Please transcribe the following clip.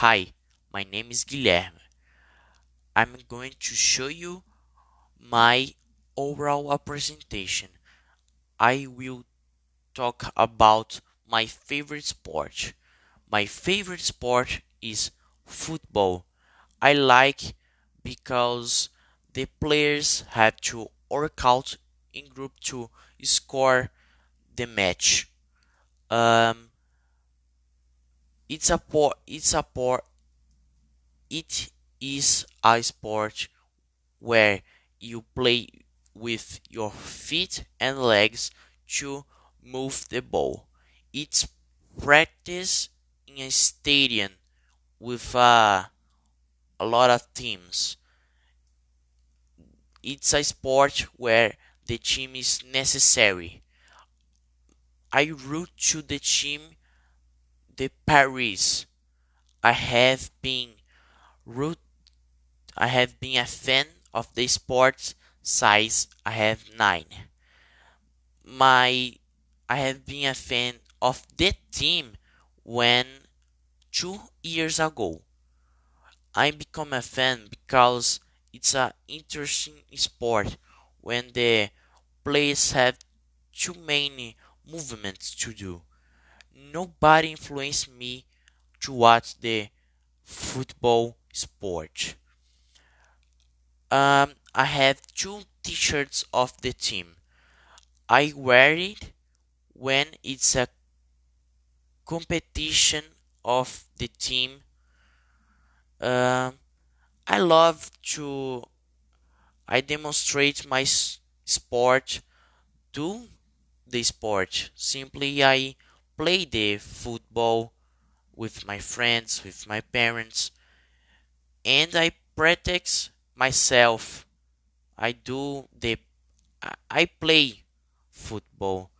Hi, my name is Guilherme. I'm going to show you my overall presentation. I will talk about my favorite sport. My favorite sport is football. I like because the players have to work out in group to score the match. Um, it's a por it's a por it is a sport where you play with your feet and legs to move the ball. It's practice in a stadium with uh, a lot of teams. It's a sport where the team is necessary. I root to the team the Paris. I have been root I have been a fan of the sport size I have nine. My I have been a fan of the team when two years ago. I become a fan because it's an interesting sport when the players have too many movements to do. Nobody influenced me to watch the football sport. Um, I have two t-shirts of the team. I wear it when it's a competition of the team. Um, I love to I demonstrate my sport to the sport. Simply I play the football with my friends, with my parents, and I practice myself. I do the I I play football.